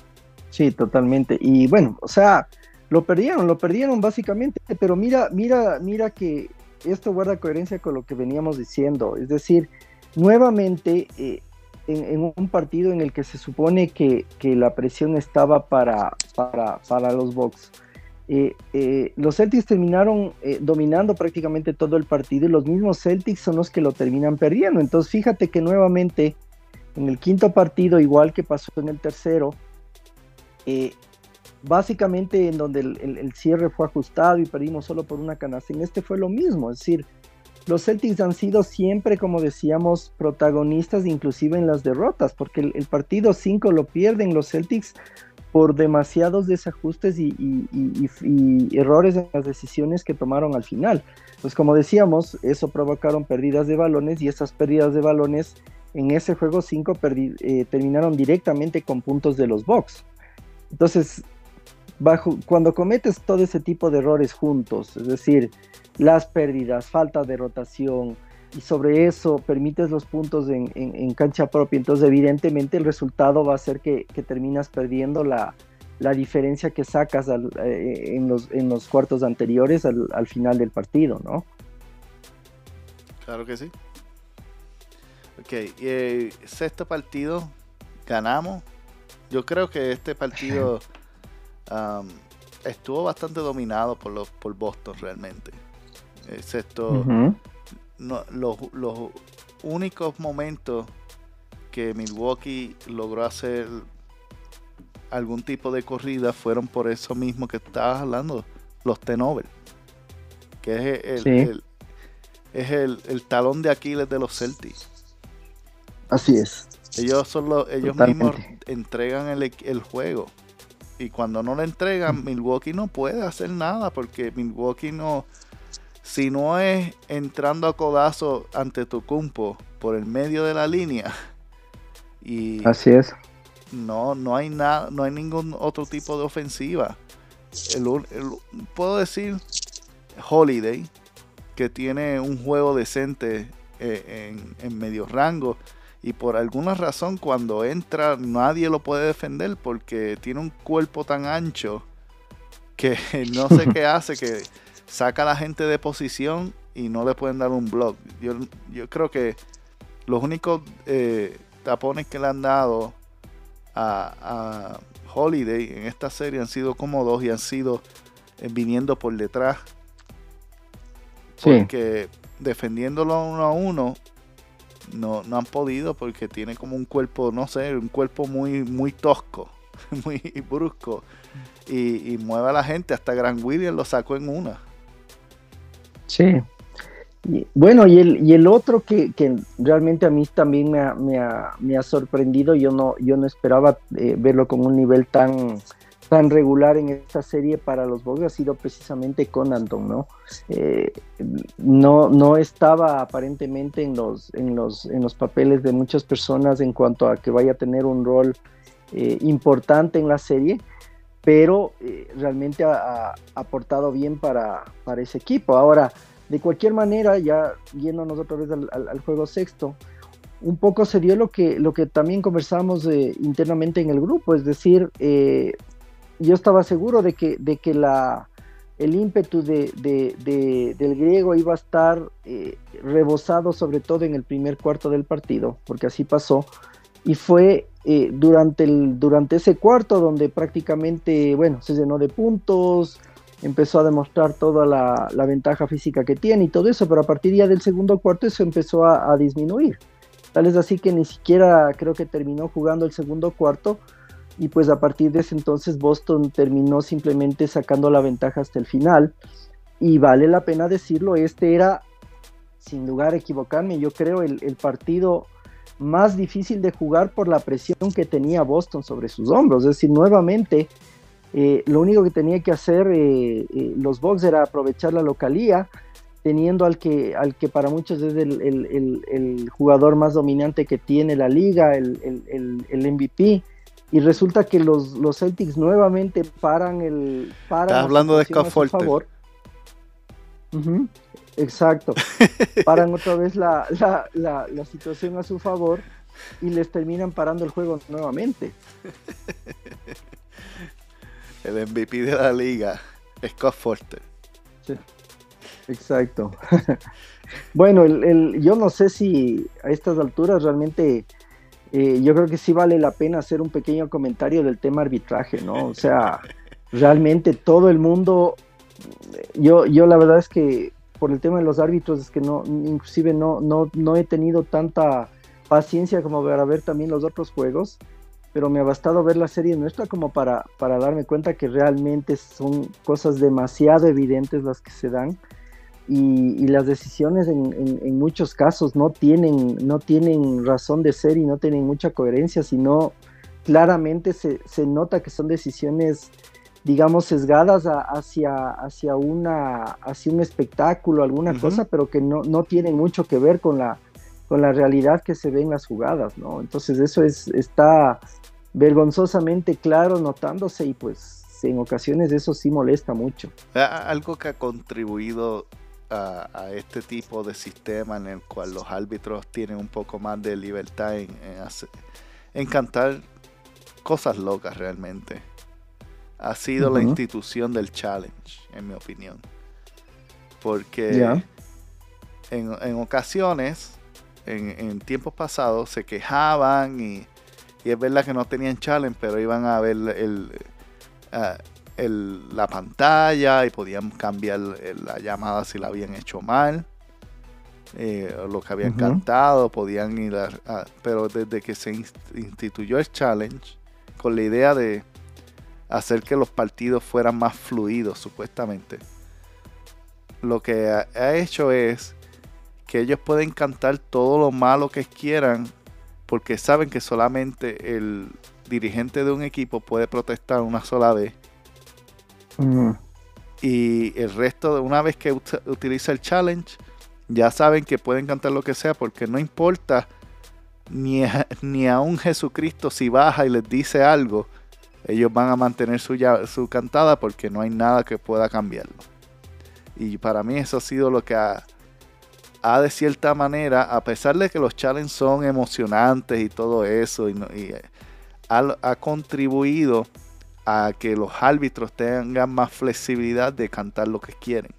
[SPEAKER 4] sí, totalmente. Y bueno, o sea, lo perdieron, lo perdieron básicamente, pero mira, mira, mira que esto guarda coherencia con lo que veníamos diciendo. Es decir, nuevamente eh, en, un partido en el que se supone que, la presión estaba para, para, los Bucks. Eh, eh, los Celtics terminaron dominando prácticamente todo el partido y los mismos Celtics son los que lo terminan perdiendo. Entonces fíjate que nuevamente en el quinto partido, igual que pasó en el tercero, básicamente en donde el, cierre fue ajustado y perdimos solo por una canasta, en este fue lo mismo, es decir, los Celtics han sido siempre, como decíamos, protagonistas inclusive en las derrotas, porque el, partido 5 lo pierden los Celtics por demasiados desajustes y, errores en las decisiones que tomaron al final. Pues como decíamos, eso provocaron pérdidas de balones y esas pérdidas de balones en ese juego 5 eh, terminaron directamente con puntos de los Bucks. Entonces, bajo, cuando cometes todo ese tipo de errores juntos, es decir, las pérdidas, falta de rotación, y sobre eso permites los puntos en, cancha propia, entonces evidentemente el resultado va a ser que, terminas perdiendo la, diferencia que sacas eh, en, los, en los cuartos anteriores al, final del partido, ¿no?
[SPEAKER 3] Claro que sí. Ok, eh, sexto partido, ganamos. Yo creo que este partido estuvo bastante dominado por, los, por Boston realmente excepto los, únicos momentos que Milwaukee logró hacer algún tipo de corrida fueron por eso mismo que estabas hablando, los Tenover, que es el, es el, talón de Aquiles de los Celtics.
[SPEAKER 4] Así es.
[SPEAKER 3] Ellos son los, ellos mismos entregan el, el, juego. Y cuando no lo entregan, Milwaukee no puede hacer nada porque Milwaukee no, si no es entrando a codazo ante tu cumpo por el medio de la línea. Y
[SPEAKER 4] Así es.
[SPEAKER 3] No, no hay nada, no hay ningún otro tipo de ofensiva. puedo decir Holiday, que tiene un juego decente eh, en, medio rango. Y por alguna razón cuando entra nadie lo puede defender porque tiene un cuerpo tan ancho que no sé qué hace que saca a la gente de posición y no le pueden dar un block. Yo, yo creo que los únicos eh, tapones que le han dado a, Holiday en esta serie han sido como dos y han sido eh, viniendo por detrás. Porque defendiéndolo uno a uno no, no han podido porque tiene como un cuerpo, no sé, un cuerpo muy, muy tosco, muy brusco. Y, y mueve a la gente. Hasta Gran William lo sacó en una.
[SPEAKER 4] Sí. bueno, y el, y el otro que, realmente a mí también me ha, sorprendido, yo no, yo no esperaba eh, verlo con un nivel tan, tan regular en esta serie para los Bucks ha sido precisamente con Anton, ¿no? Eh, no, no estaba aparentemente en los, en, los, en los papeles de muchas personas en cuanto a que vaya a tener un rol eh, importante en la serie, pero eh, realmente ha, aportado bien para, para, ese equipo. Ahora, de cualquier manera, ya yéndonos otra vez al, juego sexto, un poco se dio lo que, lo que también conversamos internamente en el grupo, es decir, yo estaba seguro de que, de que la, el ímpetu de, del griego iba a estar eh, rebosado sobre todo en el primer cuarto del partido, porque así pasó. Y fue eh, durante, el, durante ese cuarto donde prácticamente, bueno, se llenó de puntos, empezó a demostrar toda la, ventaja física que tiene y todo eso, pero a partir ya del segundo cuarto eso empezó a, a disminuir. Tal es así que ni siquiera creo que terminó jugando el segundo cuarto y pues a partir de ese entonces Boston terminó simplemente sacando la ventaja hasta el final. Y vale la pena decirlo, este era sin lugar a equivocarme, yo creo el, partido más difícil de jugar por la presión que tenía Boston sobre sus hombros, es decir, nuevamente eh, lo único que tenía que hacer eh, eh, los Bucks era aprovechar la localía, teniendo al que, al que para muchos es el, jugador más dominante que tiene la liga, el, el MVP, y resulta que los, los Celtics nuevamente paran el paran
[SPEAKER 3] hablando de Scott
[SPEAKER 4] favor. exacto. Paran otra vez la, la, la, situación a su favor y les terminan parando el juego nuevamente.
[SPEAKER 3] El MVP de la liga Scott Forte
[SPEAKER 4] sí, exacto. Bueno el, el, yo no sé si a estas alturas realmente eh, yo creo que sí vale la pena hacer un pequeño comentario del tema arbitraje, ¿no? O sea, realmente todo el mundo, yo, yo la verdad es que por el tema de los árbitros es que no, inclusive no, no, no he tenido tanta paciencia como para ver también los otros juegos, pero me ha bastado ver la serie nuestra como para, para darme cuenta que realmente son cosas demasiado evidentes las que se dan y, las decisiones en, muchos casos no tienen, no tienen razón de ser y no tienen mucha coherencia, sino claramente se, nota que son decisiones, digamos, sesgadas hacia, hacia, una, hacia un espectáculo, alguna cosa, pero que no, no tienen mucho que ver con la, con la realidad que se ve en las jugadas, ¿no? Entonces eso es, está vergonzosamente claro notándose y pues en ocasiones eso sí molesta mucho.
[SPEAKER 3] Algo que ha contribuido a, este tipo de sistema en el cual los árbitros tienen un poco más de libertad en, en, cantar cosas locas realmente. Ha sido la institución del challenge, en mi opinión. Porque en, ocasiones, en, tiempos pasados, se quejaban y, es verdad que no tenían challenge, pero iban a ver el, la pantalla y podían cambiar la llamada si la habían hecho mal. Eh, lo que habían cantado, podían ir a, Pero desde que se instituyó el challenge, con la idea de hacer que los partidos fueran más fluidos, supuestamente, lo que ha, hecho es que ellos pueden cantar todo lo malo que quieran, porque saben que solamente el dirigente de un equipo puede protestar una sola vez y el resto, una vez que utiliza el challenge, ya saben que pueden cantar lo que sea porque no importa ni a, ni a un Jesucristo si baja y les dice algo, ellos van a mantener su, su cantada porque no hay nada que pueda cambiarlo. Y para mí eso ha sido lo que ha, ha de cierta manera, a pesar de que los challenges son emocionantes y todo eso, y, ha, ha contribuido a que los árbitros tengan más flexibilidad de cantar lo que quieren.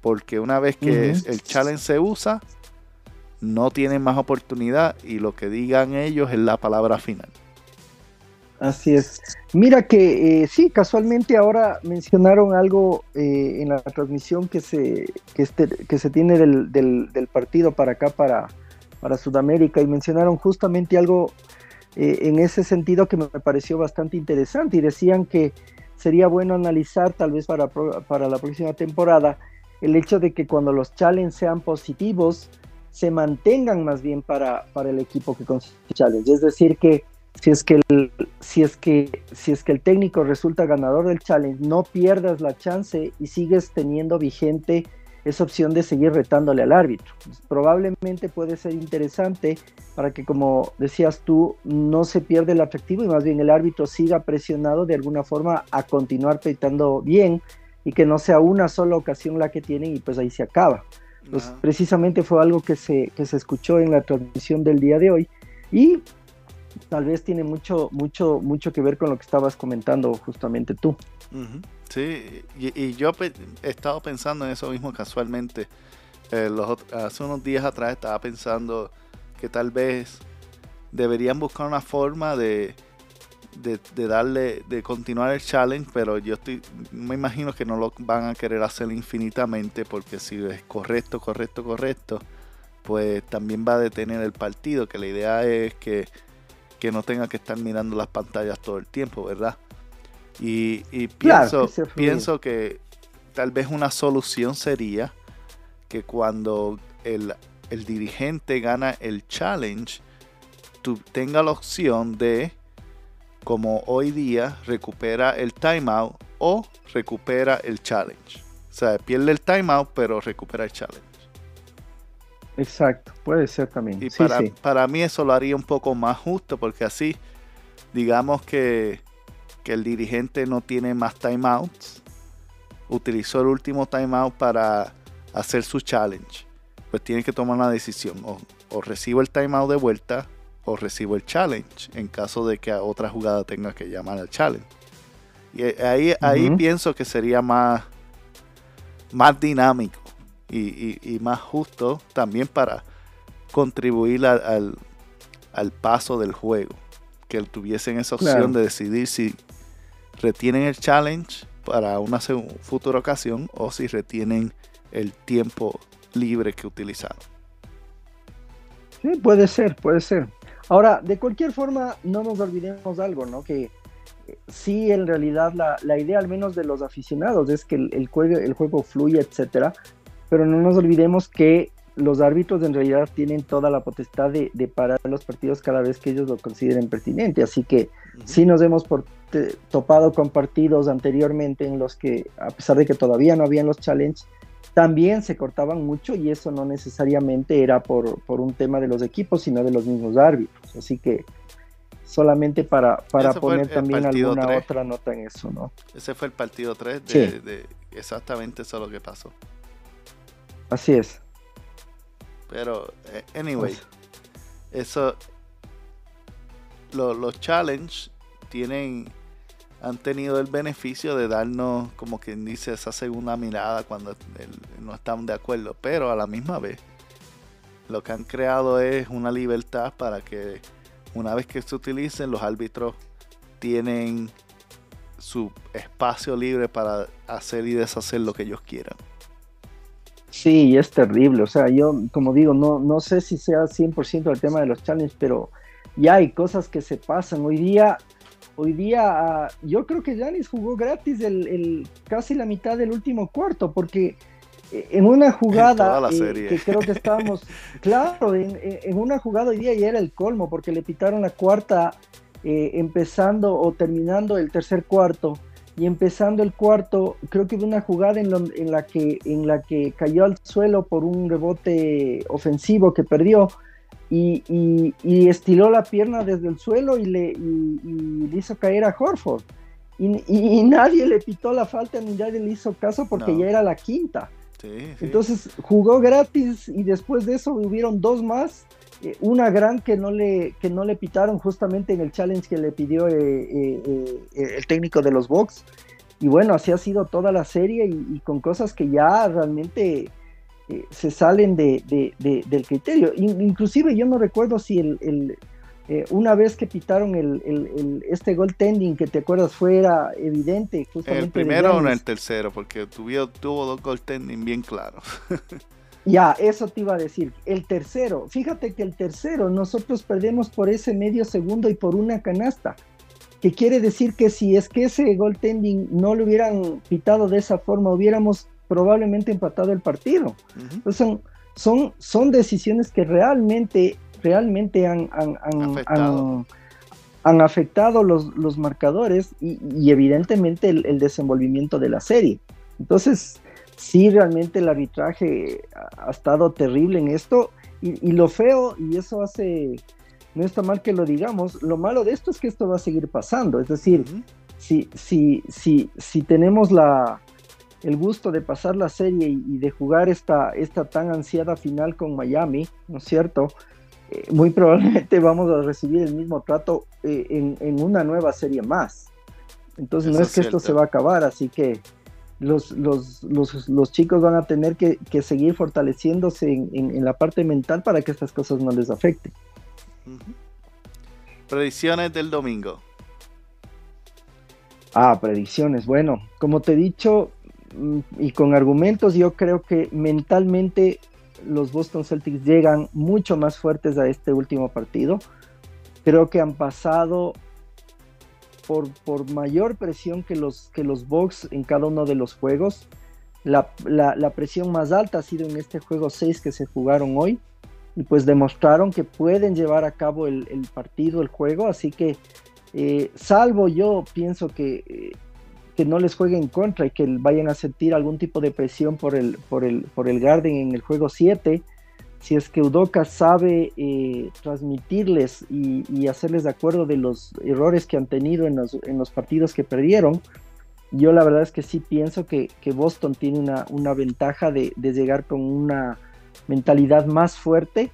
[SPEAKER 3] Porque una vez que el challenge se usa, no tienen más oportunidad y lo que digan ellos es la palabra final.
[SPEAKER 4] Así es. Mira que eh, sí, casualmente ahora mencionaron algo eh, en la transmisión que se, que este, que se tiene del, del, partido para acá, para, para Sudamérica, y mencionaron justamente algo eh, en ese sentido que me pareció bastante interesante y decían que sería bueno analizar tal vez para, para la próxima temporada el hecho de que cuando los challenges sean positivos se mantengan más bien para, para el equipo que consigue challenge. Es decir, que si es que si es que si es que el técnico resulta ganador del challenge, no pierdas la chance y sigues teniendo vigente esa opción de seguir retándole al árbitro. probablemente puede ser interesante para que, como decías tú, no se pierda el atractivo y más bien el árbitro siga presionado de alguna forma a continuar petando bien y que no sea una sola ocasión la que tienen y pues ahí se acaba. Pues precisamente fue algo que se, que se escuchó en la transmisión del día de hoy y tal vez tiene mucho, mucho, mucho que ver con lo que estabas comentando justamente tú.
[SPEAKER 3] Sí, y, yo he estado pensando en eso mismo casualmente. Eh, los, hace unos días atrás estaba pensando que tal vez deberían buscar una forma de, de, darle, de continuar el challenge, pero yo estoy, me imagino que no lo van a querer hacer infinitamente, porque si es correcto, correcto, correcto, pues también va a detener el partido, que la idea es que, que no tenga que estar mirando las pantallas todo el tiempo, ¿verdad? Y, pienso, que pienso que tal vez una solución sería que cuando el, dirigente gana el challenge, tú tenga la opción de, como hoy día, recupera el timeout o recupera el challenge. O sea, pierde el timeout, pero recupera el challenge.
[SPEAKER 4] Exacto, puede ser también.
[SPEAKER 3] Y para, para mí eso lo haría un poco más justo, porque así, digamos que que el dirigente no tiene más timeouts, utilizó el último timeout para hacer su challenge, pues tiene que tomar una decisión. O, recibo el timeout de vuelta o recibo el challenge en caso de que a otra jugada tenga que llamar al challenge. Y ahí, ahí pienso que sería más, más dinámico y, más justo también para contribuir al, al, paso del juego. Que tuviesen esa opción de decidir si retienen el challenge para una futura ocasión o si retienen el tiempo libre que utilizaron.
[SPEAKER 4] Sí, puede ser, puede ser. Ahora, de cualquier forma, no nos olvidemos algo, ¿no? Que eh, sí, en realidad, la, idea al menos de los aficionados es que el, juego, el juego fluya, etcétera, pero no nos olvidemos que los árbitros en realidad tienen toda la potestad de, parar los partidos cada vez que ellos lo consideren pertinente. Así que sí nos hemos topado con partidos anteriormente en los que, a pesar de que todavía no habían los challenges, también se cortaban mucho y eso no necesariamente era por, por un tema de los equipos, sino de los mismos árbitros. Así que solamente para, para poner también alguna otra nota en eso, ¿no?
[SPEAKER 3] Ese fue el partido 3 de, exactamente eso lo que pasó.
[SPEAKER 4] Así es.
[SPEAKER 3] Pero, eh, anyway, pues eso, los challenge tienen, han tenido el beneficio de darnos, como quien dice, esa segunda mirada cuando no estamos de acuerdo. Pero a la misma vez, lo que han creado es una libertad para que una vez que se utilicen, los árbitros tienen su espacio libre para hacer y deshacer lo que ellos quieran.
[SPEAKER 4] Sí, es terrible. O sea, yo, como digo, no, no sé si sea 100% el tema de los challenges, pero ya hay cosas que se pasan. Hoy día, hoy día, ah, yo creo que Janis jugó gratis el, casi la mitad del último cuarto, porque eh, en una jugada eh, que creo que estábamos, claro, en, una jugada hoy día ya era el colmo, porque le pitaron la cuarta eh, empezando o terminando el tercer cuarto y empezando el cuarto, creo que hubo una jugada en, la que, en la que cayó al suelo por un rebote ofensivo que perdió y, estiró la pierna desde el suelo y le, hizo caer a Horford. Y, nadie le pitó la falta ni nadie le hizo caso porque ya era la quinta. Entonces jugó gratis y después de eso hubieron dos más eh, una gran que no le que no le pitaron justamente en el challenge que le pidió eh, eh, el técnico de los Bucks y bueno así ha sido toda la serie y, con cosas que ya realmente se salen de, del criterio inclusive yo no recuerdo si el, una vez que pitaron el, este gol tending que te acuerdas fuera evidente
[SPEAKER 3] justamente el primero o en el tercero porque tuvo, tuvo dos gol tending bien claros
[SPEAKER 4] Ya, eso te iba a decir. El tercero, fíjate que el tercero nosotros perdemos por ese medio segundo y por una canasta. Que quiere decir que si es que ese goaltending no lo hubieran pitado de esa forma, hubiéramos probablemente empatado el partido. son, son, son decisiones que realmente, realmente han, han afectado los, los marcadores y, evidentemente el, desenvolvimiento de la serie. Entonces, sí, realmente el arbitraje ha, estado terrible en esto y, lo feo, y eso hace, no está mal que lo digamos, lo malo de esto es que esto va a seguir pasando. Es decir, si, si, si, si tenemos la, el gusto de pasar la serie y, de jugar esta, esta tan ansiada final con Miami, ¿no es cierto? Eh, muy probablemente vamos a recibir el mismo trato eh, en, una nueva serie más. Entonces no es, que esto se va a acabar, así que los, los, los, chicos van a tener que, seguir fortaleciéndose en, la parte mental para que estas cosas no les afecten.
[SPEAKER 3] Predicciones del domingo.
[SPEAKER 4] Ah, predicciones. Bueno, como te he dicho, y con argumentos, yo creo que mentalmente los Boston Celtics llegan mucho más fuertes a este último partido. Creo que han pasado por, por mayor presión que los, que los Bucks en cada uno de los juegos. La, presión más alta ha sido en este juego 6 que se jugaron hoy. Y pues demostraron que pueden llevar a cabo el, partido, el juego. Así que, eh, salvo yo pienso que eh, que no les juegue en contra y que vayan a sentir algún tipo de presión por el, por el, por el Garden en el juego 7. Si es que Udoka sabe eh, transmitirles y, hacerles de acuerdo de los errores que han tenido en los, en los partidos que perdieron, yo la verdad es que sí pienso que, Boston tiene una, una ventaja de, llegar con una mentalidad más fuerte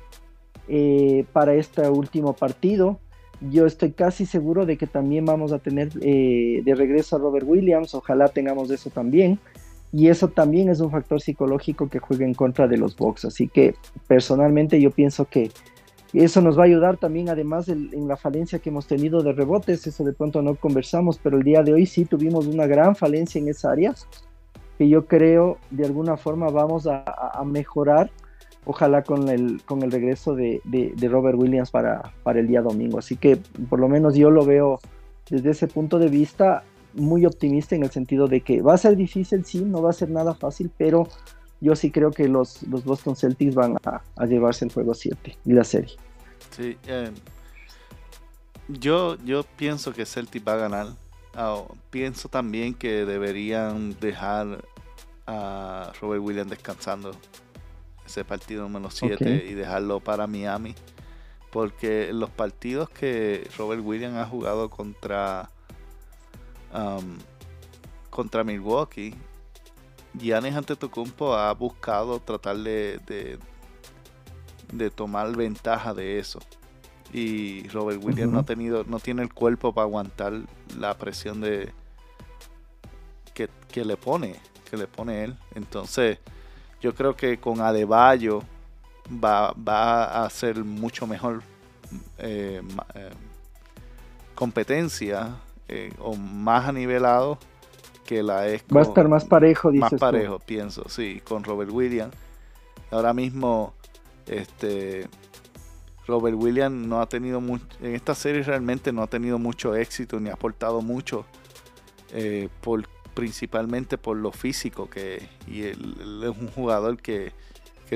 [SPEAKER 4] eh, para este último partido yo estoy casi seguro de que también vamos a tener eh, de regreso a Robert Williams, ojalá tengamos eso también. Y eso también es un factor psicológico que juega en contra de los Bucks. Así que personalmente yo pienso que eso nos va a ayudar también, además en la falencia que hemos tenido de rebotes. Eso de pronto no conversamos, pero el día de hoy sí tuvimos una gran falencia en esa área que yo creo de alguna forma vamos a, a mejorar ojalá con el, con el regreso de, Robert Williams para, para, el día domingo. Así que por lo menos yo lo veo desde ese punto de vista muy optimista en el sentido de que va a ser difícil, sí, no va a ser nada fácil, pero yo sí creo que los, los Boston Celtics van a, llevarse el juego 7 y la serie.
[SPEAKER 3] Sí, eh, yo, yo pienso que Celtic va a ganar. Ah, pienso también que deberían dejar a Robert Williams descansando ese partido número 7 y dejarlo para Miami. Porque los partidos que Robert Williams ha jugado contra um, contra Milwaukee, Giannis Antetokounmpo ha buscado tratar de, de, tomar ventaja de eso. Y Robert Williams no ha tenido, no tiene el cuerpo para aguantar la presión de que, que le pone, que le pone él. Entonces, yo creo que con Adebayo va, va a ser mucho mejor eh, eh, competencia eh, o más anivelado que la es
[SPEAKER 4] va a estar más parejo
[SPEAKER 3] más parejo pienso sí con Robert Williams. Ahora mismo este Robert Williams no ha tenido mucho en esta serie realmente no ha tenido mucho éxito ni ha aportado mucho por principalmente por lo físico que y él, es un jugador que,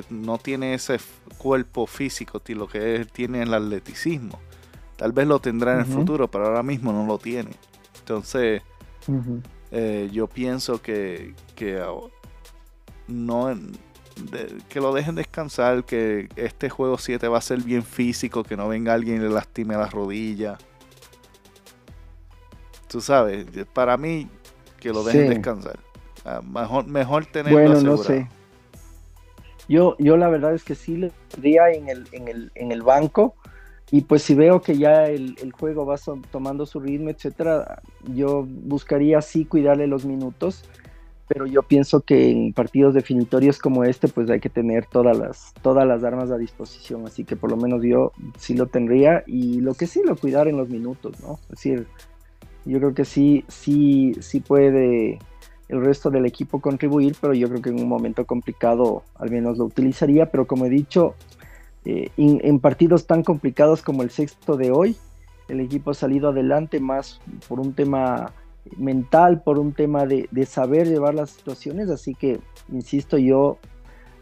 [SPEAKER 3] no tiene ese cuerpo físico, lo que tiene el atleticismo. Tal vez lo tendrá en el futuro, pero ahora mismo no lo tiene. Entonces, eh, yo pienso que, que no que lo dejen descansar, que este juego 7 va a ser bien físico, que no venga alguien y le lastime las rodillas. Tú sabes, para mí que lo dejen descansar. Ah, mejor, mejor tenerlo bueno, no sé.
[SPEAKER 4] Yo, yo la verdad es que sí le pondría en el, en el, en el banco y pues si veo que ya el, juego va tomando su ritmo, etcétera, yo buscaría sí cuidarle los minutos, pero yo pienso que en partidos definitorios como este, pues hay que tener todas las, todas las armas a disposición, así que por lo menos yo sí lo tendría y lo que sí lo cuidar en los minutos, ¿no? Es decir, yo creo que sí, sí, sí puede el resto del equipo contribuir, pero yo creo que en un momento complicado al menos lo utilizaría, pero como he dicho, eh, en, partidos tan complicados como el sexto de hoy, el equipo ha salido adelante más por un tema mental, por un tema de, de saber llevar las situaciones, así que, insisto, yo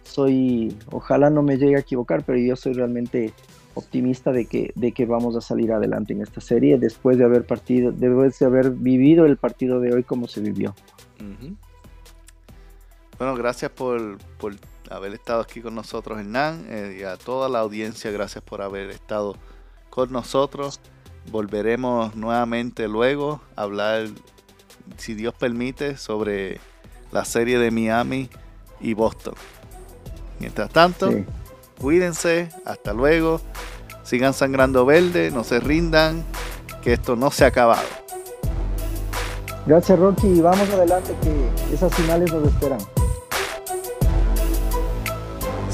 [SPEAKER 4] soy, ojalá no me llegue a equivocar, pero yo soy realmente optimista de que, de que vamos a salir adelante en esta serie después de haber partido, después de haber vivido el partido de hoy como se vivió.
[SPEAKER 3] Bueno, gracias por, por, haber estado aquí con nosotros, Hernán, eh, y a toda la audiencia, gracias por haber estado con nosotros. Volveremos nuevamente luego a hablar, si Dios permite, sobre la serie de Miami y Boston. Mientras tanto, cuídense, hasta luego, sigan sangrando verde, no se rindan, que esto no se ha acabado.
[SPEAKER 4] Gracias Rocky vamos adelante que esas finales nos esperan.